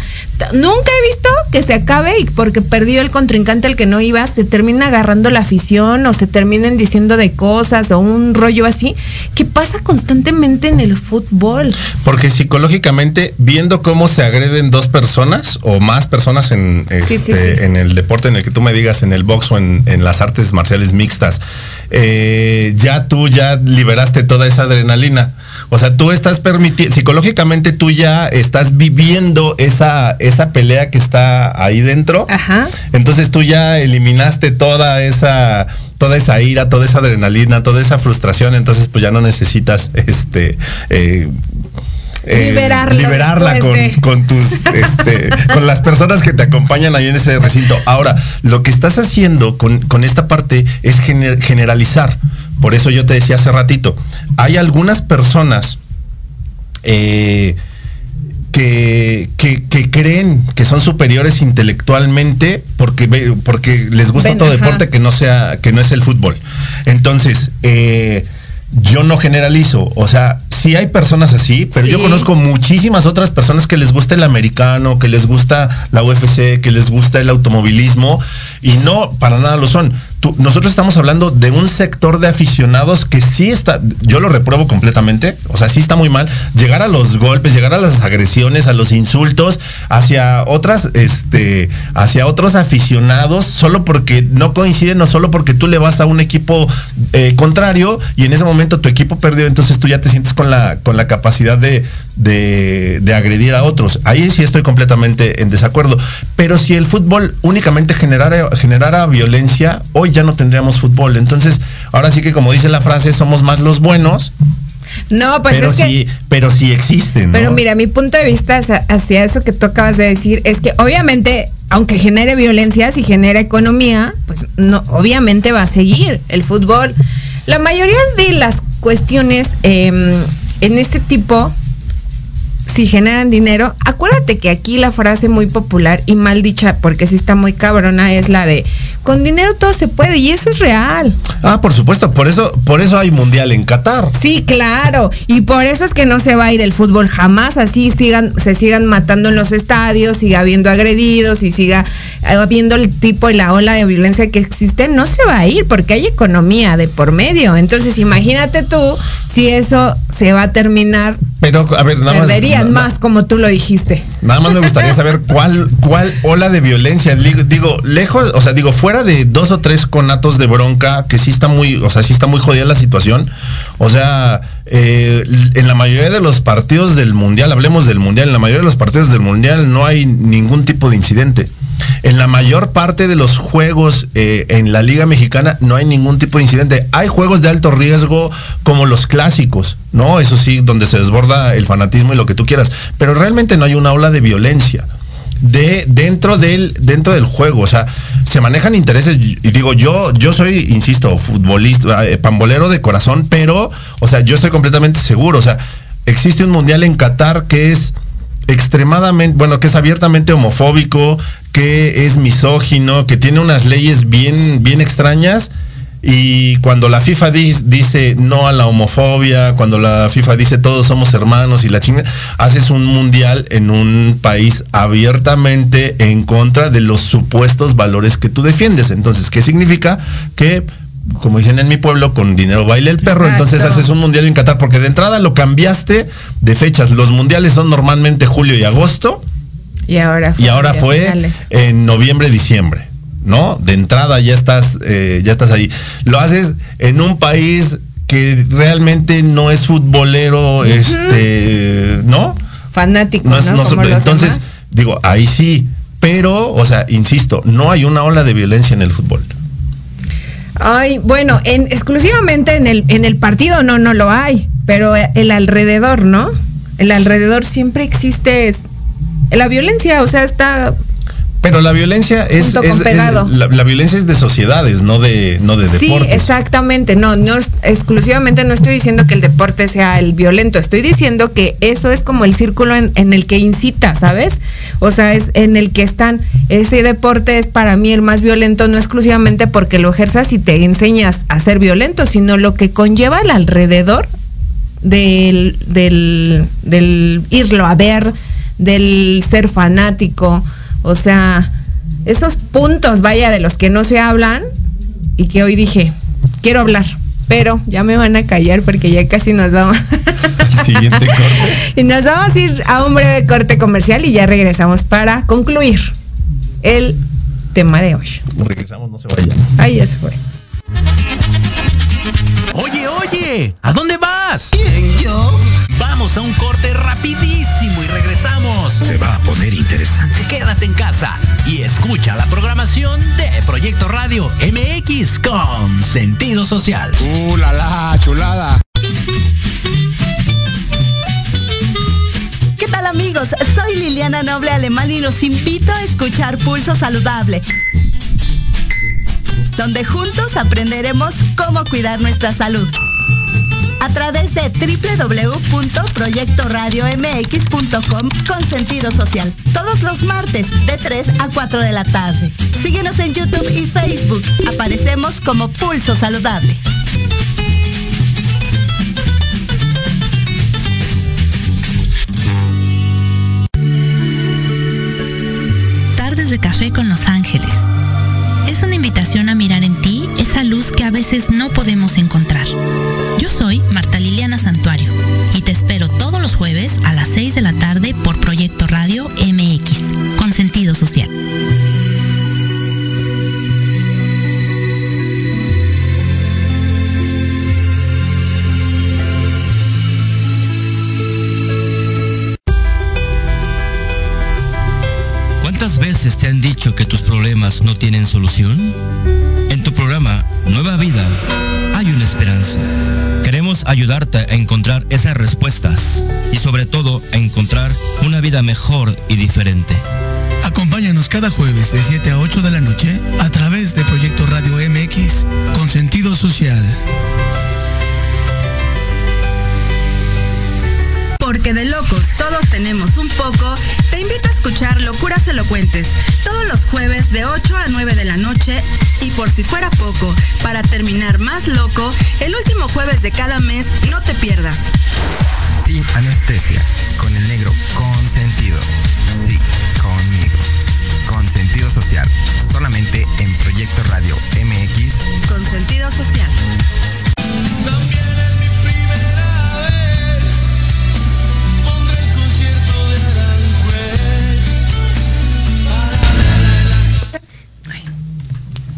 nunca he visto que se acabe y porque perdió el contrincante al que no iba, se termina agarrando la afición o se terminen diciendo de cosas o un rollo así, que pasa constantemente en el fútbol. Porque psicológicamente, viendo cómo se agreden dos personas o más personas en, Sí, sí, este, sí. en el deporte en el que tú me digas, en el box o en, en las artes marciales mixtas, eh, ya tú ya liberaste toda esa adrenalina. O sea, tú estás permitiendo, psicológicamente tú ya estás viviendo esa, esa pelea que está ahí dentro. Ajá. Entonces tú ya eliminaste toda esa, toda esa ira, toda esa adrenalina, toda esa frustración. Entonces, pues ya no necesitas este eh, eh, liberarla con, con tus [LAUGHS] este, con las personas que te acompañan ahí en ese recinto. Ahora, lo que estás haciendo con, con esta parte es gener- generalizar. Por eso yo te decía hace ratito, hay algunas personas eh, que, que- que creen que son superiores intelectualmente porque, porque les gusta Ven, otro ajá. deporte que no sea, que no es el fútbol. Entonces, eh, yo no generalizo. O sea, sí hay personas así, pero yo conozco muchísimas otras personas que les gusta el americano, que les gusta la UFC, que les gusta el automovilismo, y no, para nada lo son. Tú- nosotros estamos hablando de un sector de aficionados que sí está, yo lo repruebo completamente, o sea, sí está muy mal, llegar a los golpes, llegar a las agresiones, a los insultos, hacia otras, este, hacia otros aficionados, solo porque no coinciden o solo porque tú le vas a un equipo eh, contrario y en ese momento tu equipo perdió, entonces tú ya te sientes con la, con la capacidad de, de, de agredir a otros. Ahí sí estoy completamente en desacuerdo. Pero si el fútbol únicamente generara, generara violencia, hoy ya no tendríamos fútbol. Entonces, ahora sí que como dice la frase, somos más los buenos, No, pues pero es que... sí, pero sí existen. ¿no? Pero mira, mi punto de vista hacia, hacia eso que tú acabas de decir es que obviamente, aunque genere violencia, si genera economía, pues no, obviamente va a seguir el fútbol. La mayoría de las cuestiones em, en este tipo, si generan dinero, acuérdate que aquí la frase muy popular y mal dicha, porque sí está muy cabrona, es la de con dinero todo se puede, y eso es real. Ah, por supuesto, por eso, por eso hay mundial en Qatar. Sí, claro. Y por eso es que no se va a ir el fútbol jamás. Así sigan, se sigan matando en los estadios, siga habiendo agredidos y siga eh, habiendo el tipo y la ola de violencia que existe. No se va a ir porque hay economía de por medio. Entonces, imagínate tú si eso se va a terminar. Pero, a ver, nada más. Perderían na- más, como tú lo dijiste. Nada más me gustaría saber cuál, cuál ola de violencia. Digo, lejos, o sea, digo, fuera de dos o tres conatos de bronca, que sí está muy, o sea, sí está muy jodida la situación. O sea, eh, en la mayoría de los partidos del mundial, hablemos del mundial, en la mayoría de los partidos del mundial no hay ningún tipo de incidente. En la mayor parte de los juegos eh, en la Liga Mexicana no hay ningún tipo de incidente. Hay juegos de alto riesgo como los clásicos, ¿no? Eso sí, donde se desborda el fanatismo y lo que tú quieras. Pero realmente no hay una ola de violencia. De, dentro del dentro del juego, o sea, se manejan intereses y digo yo yo soy insisto futbolista eh, pambolero de corazón, pero o sea, yo estoy completamente seguro, o sea, existe un mundial en Qatar que es extremadamente, bueno, que es abiertamente homofóbico, que es misógino, que tiene unas leyes bien, bien extrañas. Y cuando la FIFA dice no a la homofobia, cuando la FIFA dice todos somos hermanos y la chinga, haces un mundial en un país abiertamente en contra de los supuestos valores que tú defiendes. Entonces, ¿qué significa? Que, como dicen en mi pueblo, con dinero baila el perro, Exacto. entonces haces un mundial en Qatar, porque de entrada lo cambiaste de fechas. Los mundiales son normalmente julio y agosto, Y ahora, y ahora fue en noviembre, diciembre, ¿no? De entrada ya estás, eh, ya estás ahí. Lo haces en un país que realmente no es futbolero, este, ¿no? Fanáticos, No es- ¿no? no Como son- los entonces, demás. digo, ahí sí, pero, o sea, insisto, no hay una ola de violencia en el fútbol. Ay, bueno, en, exclusivamente en el, en el partido no, no lo hay, pero el alrededor, ¿no? El alrededor siempre existe la violencia, o sea, está Pero la violencia es, es- la, la violencia es de sociedades, no de, no de Sí, deportes. exactamente. No, no exclusivamente no estoy diciendo que el deporte sea el violento. Estoy diciendo que eso es como el círculo en, en el que incita, ¿sabes? O sea, es en el que están. Ese deporte es para mí el más violento, no exclusivamente porque lo ejerzas y te enseñas a ser violento, sino lo que conlleva el alrededor del, del, del irlo a ver, del ser fanático. O sea, esos puntos, vaya, de los que no se hablan y que hoy dije, quiero hablar, pero ya me van a callar porque ya casi nos vamos. [LAUGHS] Siguiente corte. [LAUGHS] y nos vamos a ir a un breve corte comercial y ya regresamos para concluir el tema de hoy. Regresamos, no se vayan. Ahí ya se fue. ¿A dónde vas? ¿Quién, yo? Vamos a un corte rapidísimo y regresamos. Se va a poner interesante. Quédate en casa y escucha la programación de Proyecto Radio MX con sentido social. ¡Uh, la, la, chulada! ¿Qué tal amigos? Soy Liliana Noble Alemán y los invito a escuchar Pulso Saludable, donde juntos aprenderemos cómo cuidar nuestra salud. A través de www.proyectoradiomx.com con sentido social. Todos los martes de 3 a 4 de la tarde. Síguenos en YouTube y Facebook. Aparecemos como Pulso Saludable. Tardes de café con Los Ángeles. Es una invitación a mirar luz que a veces no podemos encontrar. Yo soy Marta Liliana Santuario y te espero todos los jueves a las 6 de la tarde por Proyecto Radio MX, ayudarte a encontrar esas respuestas y sobre todo a encontrar una vida mejor y diferente. Acompáñanos cada jueves de 7 a 8 de la noche a través de Proyecto Radio MX con sentido social. Porque de locos todos tenemos un de cada mes no te pierdas. Sin anestesia, con el negro consentido. Sí, conmigo. Con sentido social. Solamente en Proyecto Radio MX. Con sentido social.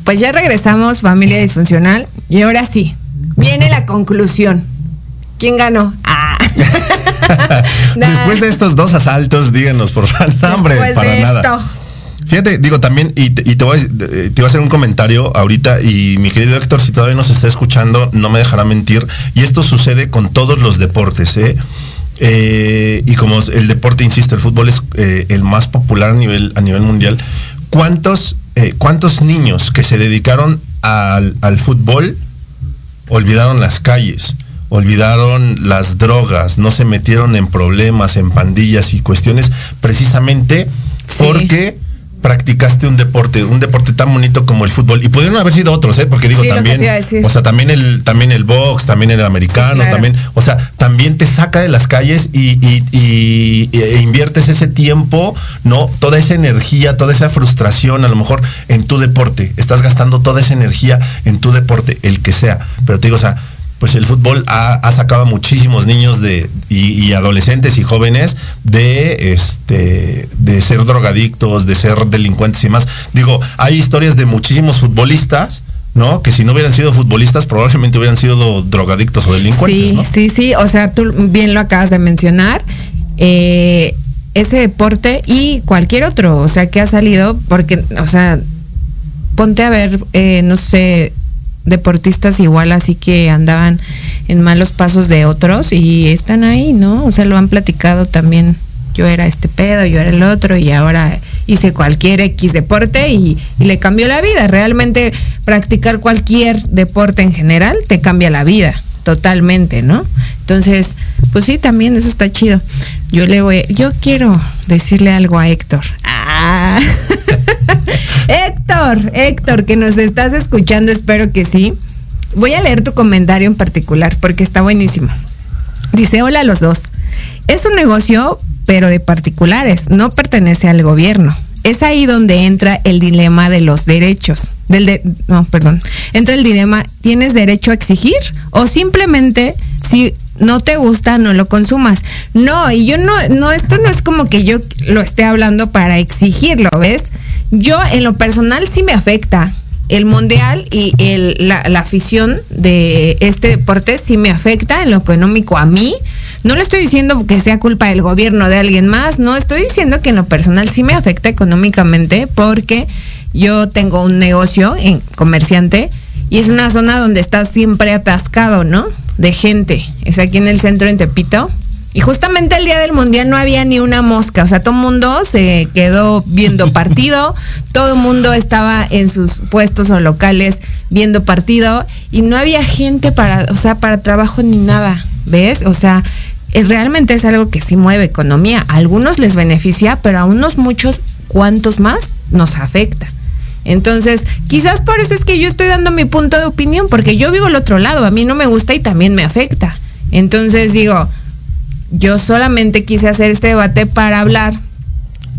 Pues ya regresamos, familia disfuncional, y ahora sí, conclusión. ¿Quién ganó? Ah. Nah. [LAUGHS] Después de estos dos asaltos, díganos, por favor. No, hombre, Después para de nada. esto. Fíjate, digo también, y te, y te voy a, eh, te voy a hacer un comentario ahorita, y mi querido Héctor, si todavía nos está escuchando, no me dejará mentir, y esto sucede con todos los deportes, ¿eh? Eh, y como el deporte, insisto, el fútbol es eh, el más popular a nivel, a nivel mundial, ¿cuántos, eh, ¿cuántos niños que se dedicaron al, al fútbol olvidaron las calles? olvidaron las drogas, no se metieron en problemas, en pandillas y cuestiones, precisamente porque practicaste un deporte, un deporte tan bonito como el fútbol. Y pudieron haber sido otros, ¿eh? Porque digo, Sí, también, o sea, también el, también el box, también el americano, Sí, claro. también, o sea, también te saca de las calles y, y- y- e inviertes ese tiempo, ¿no? Toda esa energía, toda esa frustración, a lo mejor en tu deporte. Estás gastando toda esa energía en tu deporte, el que sea. Pero te digo, o sea, pues el fútbol ha, ha sacado a muchísimos niños de, y, y adolescentes y jóvenes de este de ser drogadictos, de ser delincuentes y más. Digo, hay historias de muchísimos futbolistas, ¿no? Que si no hubieran sido futbolistas, probablemente hubieran sido drogadictos o delincuentes, Sí, ¿no? sí, sí, o sea, tú bien lo acabas de mencionar. Eh, ese deporte y cualquier otro, o sea, que ha salido, porque, o sea, ponte a ver, eh, no sé, deportistas igual así que andaban en malos pasos de otros y están ahí, ¿no? O sea, lo han platicado también. Yo era este pedo, yo era el otro y ahora hice cualquier X deporte y, le cambió la vida. Realmente practicar cualquier deporte en general te cambia la vida totalmente, ¿no? Entonces, pues sí, también eso está chido. Yo le voy, yo quiero decirle algo a Héctor. Ah. [LAUGHS] Héctor, Héctor, que nos estás escuchando, espero que sí. Voy a leer tu comentario en particular porque está buenísimo. Dice, hola a los dos. Es un negocio, pero de particulares, no pertenece al gobierno. Es ahí donde entra el dilema de los derechos. Del de, no, perdón. Entra el dilema, ¿tienes derecho a exigir? O simplemente, si no te gusta, no lo consumas. No, y yo no, no, esto no es como que yo lo esté hablando para exigirlo, ¿ves? Yo en lo personal sí me afecta. El mundial y el, la, la afición de este deporte sí me afecta en lo económico a mí. No le estoy diciendo que sea culpa del gobierno de alguien más, no estoy diciendo que en lo personal sí me afecta económicamente porque yo tengo un negocio en comerciante y es una zona donde está siempre atascado, ¿no? De gente. Es aquí en el centro en Tepito. Y justamente el día del mundial no había ni una mosca, o sea, todo el mundo se quedó viendo [LAUGHS] partido, todo el mundo estaba en sus puestos o locales viendo partido y no había gente para, o sea, para trabajo ni nada, ¿ves? O sea, eh, realmente es algo que sí mueve economía. A algunos les beneficia, pero a unos muchos, ¿cuántos más nos afecta? Entonces, quizás por eso es que yo estoy dando mi punto de opinión, porque yo vivo al otro lado, a mí no me gusta y también me afecta. Entonces digo, yo solamente quise hacer este debate para hablar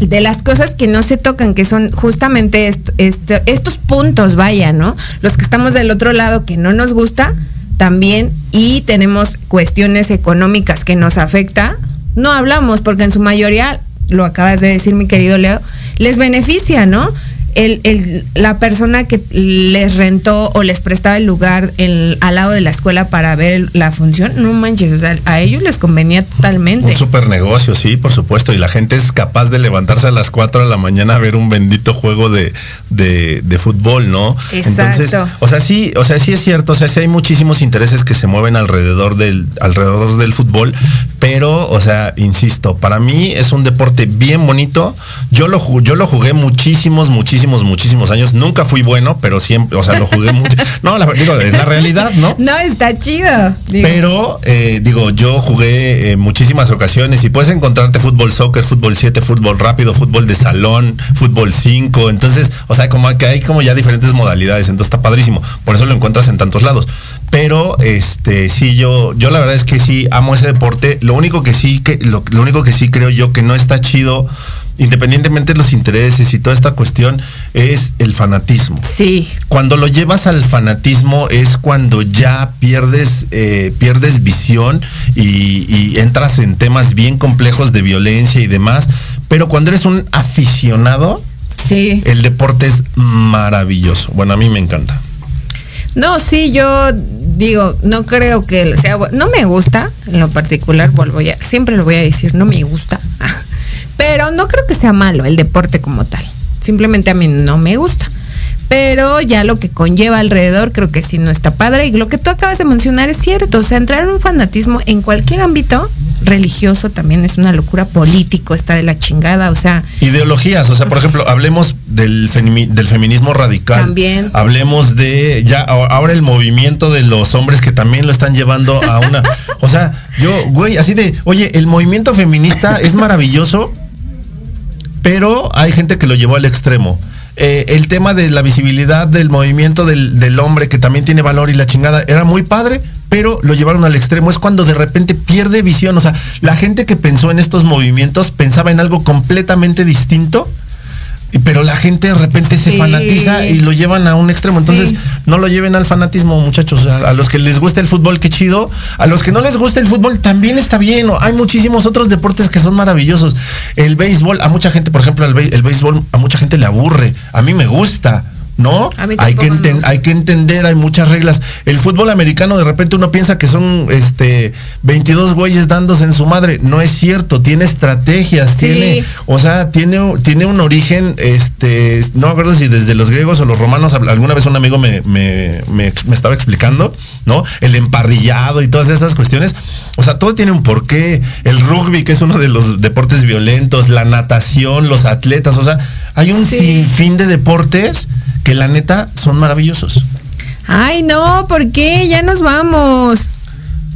de las cosas que no se tocan, que son justamente esto, esto, estos puntos, vaya, ¿no? Los que estamos del otro lado que no nos gusta también y tenemos cuestiones económicas que nos afecta, no hablamos porque en su mayoría, lo acabas de decir mi querido Leo, les beneficia, ¿no? El, el, la persona que les rentó o les prestaba el lugar el, al lado de la escuela para ver la función, no manches, o sea, a ellos les convenía totalmente. Un super negocio, sí, por supuesto. Y la gente es capaz de levantarse a las 4 de la mañana a ver un bendito juego de, de, de fútbol, ¿no? Exacto. Entonces, o sea, sí, o sea, sí es cierto, o sea, sí hay muchísimos intereses que se mueven alrededor del, alrededor del fútbol, pero, o sea, insisto, para mí es un deporte bien bonito. Yo lo, yo lo jugué muchísimos, muchísimos muchísimos, años. Nunca fui bueno, pero siempre, o sea, lo jugué mucho. [LAUGHS] No, la, digo, es la realidad, ¿no? No, está chido. Digo. Pero, eh, digo, yo jugué eh, muchísimas ocasiones y puedes encontrarte fútbol soccer, fútbol 7, fútbol rápido, fútbol de salón, fútbol 5. Entonces, o sea, como que hay como ya diferentes modalidades. Entonces está padrísimo. Por eso lo encuentras en tantos lados. Pero, este, sí, yo, yo la verdad es que sí amo ese deporte. Lo único que sí, que, lo, lo único que sí creo yo que no está chido independientemente de los intereses y toda esta cuestión, es el fanatismo. Sí. Cuando lo llevas al fanatismo es cuando ya pierdes, eh, pierdes visión y, y, entras en temas bien complejos de violencia y demás. Pero cuando eres un aficionado, sí. el deporte es maravilloso. Bueno, a mí me encanta. No, sí, yo digo, no creo que sea no me gusta en lo particular, vuelvo ya, siempre lo voy a decir, no me gusta. [LAUGHS] Pero no creo que sea malo el deporte como tal. Simplemente a mí no me gusta. Pero ya lo que conlleva alrededor creo que sí no está padre. Y lo que tú acabas de mencionar es cierto. O sea, entrar en un fanatismo en cualquier ámbito religioso también es una locura político, está de la chingada, o sea. Ideologías, o sea, por ejemplo, hablemos del, femi del feminismo radical. También. Hablemos de ya ahora el movimiento de los hombres que también lo están llevando a una. o sea, yo, güey, así de, oye, el movimiento feminista es maravilloso, pero hay gente que lo llevó al extremo. Eh, el tema de la visibilidad del movimiento del, del, hombre que también tiene valor y la chingada era muy padre, pero lo llevaron al extremo. Es cuando de repente pierde visión. O sea, la gente que pensó en estos movimientos pensaba en algo completamente distinto. Pero la gente de repente se sí. fanatiza y lo llevan a un extremo. Entonces, sí. no lo lleven al fanatismo, muchachos. A, a, los que les gusta el fútbol, qué chido. A los que no les gusta el fútbol, también está bien. Hay muchísimos otros deportes que son maravillosos. El béisbol, a mucha gente, por ejemplo, el, el béisbol, a mucha gente le aburre. A mí me gusta ¿no? Hay que, enten- hay que entender, hay muchas reglas. El fútbol americano de repente uno piensa que son este 22 güeyes dándose en su madre. No es cierto, tiene estrategias, Sí. tiene, o sea, tiene, tiene un origen, este, no me acuerdo si desde los griegos o los romanos, alguna vez un amigo me, me- me- me estaba explicando, ¿no? El emparrillado y todas esas cuestiones. O sea, todo tiene un porqué. El rugby, que es uno de los deportes violentos, la natación, los atletas, o sea, hay un Sí. sinfín de deportes que la neta son maravillosos. Ay, no, ¿por qué? Ya nos vamos.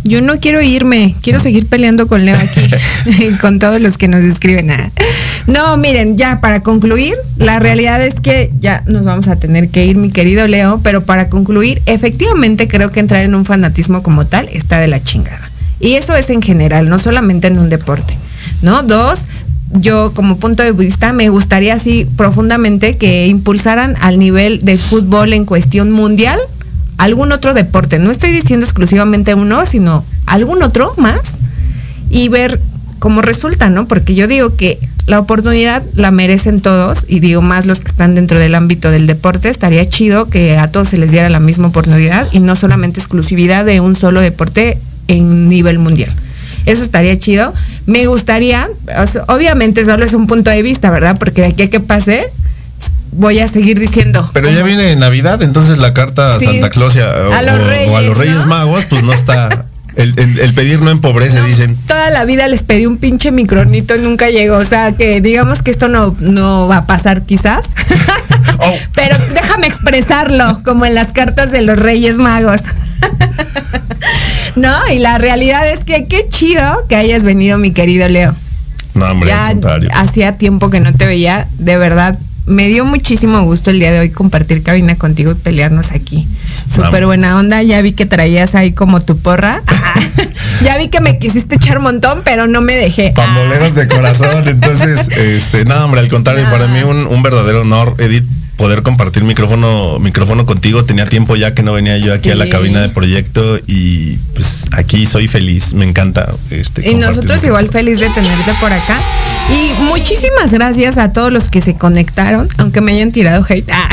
Yo no quiero irme, quiero seguir peleando con Leo aquí, [LAUGHS] [LAUGHS] con todos los que nos escriben. Ah. No, miren, ya para concluir, la realidad es que ya nos vamos a tener que ir, mi querido Leo, pero para concluir, efectivamente creo que entrar en un fanatismo como tal está de la chingada. Y eso es en general, no solamente en un deporte, ¿no? Dos, yo como punto de vista me gustaría así profundamente que impulsaran al nivel de fútbol en cuestión mundial algún otro deporte. No estoy diciendo exclusivamente uno, sino algún otro más y ver cómo resulta, ¿no? Porque yo digo que la oportunidad la merecen todos y digo más los que están dentro del ámbito del deporte. Estaría chido que a todos se les diera la misma oportunidad y no solamente exclusividad de un solo deporte en nivel mundial. Eso estaría chido. Me gustaría, obviamente solo es un punto de vista, ¿verdad? Porque de aquí a que pase, voy a seguir diciendo. Pero ya viene Navidad, entonces la carta a Sí. Santa Claus a, o, A los o- o a Reyes, los Reyes ¿no? Magos, pues no está. El, el- el pedir no empobrece, dicen. Toda la vida les pedí un pinche micronito y nunca llegó. O sea, que digamos que esto no, no va a pasar quizás. [LAUGHS] Oh. Pero déjame expresarlo, como en las cartas de los Reyes Magos. No, y la realidad es que qué chido que hayas venido, mi querido Leo. No, hombre, ya al contrario. hacía tiempo que no te veía, de verdad. Me dio muchísimo gusto el día de hoy compartir cabina contigo y pelearnos aquí. Súper buena onda, ya vi que traías ahí como tu porra. [LAUGHS] [LAUGHS] Ya vi que me quisiste echar un montón, pero no me dejé. Pamboleros de corazón. Entonces, [LAUGHS] este, nada, hombre, al contrario, para mí un, un verdadero honor, Edith, poder compartir micrófono, micrófono contigo. Tenía tiempo ya que no venía yo aquí a la cabina de proyecto y pues aquí soy feliz, me encanta. Este, Y nosotros igual feliz de tenerte por acá. Y muchísimas gracias a todos los que se conectaron, aunque me hayan tirado hate. Ah.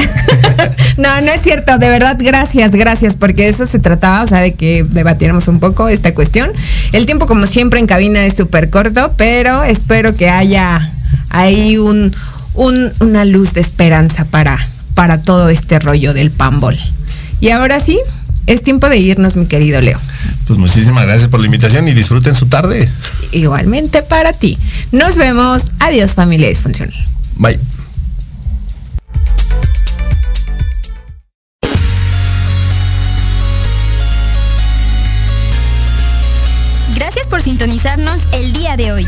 [LAUGHS] no, no es cierto, de verdad, gracias, gracias, porque de eso se trataba, o sea, de que debatiéramos un poco esta cuestión. El tiempo, como siempre, en cabina es súper corto, pero espero que haya ahí un, un- una luz de esperanza para, para todo este rollo del pambol. Y ahora sí, es tiempo de irnos, mi querido Leo. Pues muchísimas gracias por la invitación y disfruten su tarde. Igualmente para ti. Nos vemos. Adiós familia disfuncional. Bye. Gracias por sintonizarnos el día de hoy.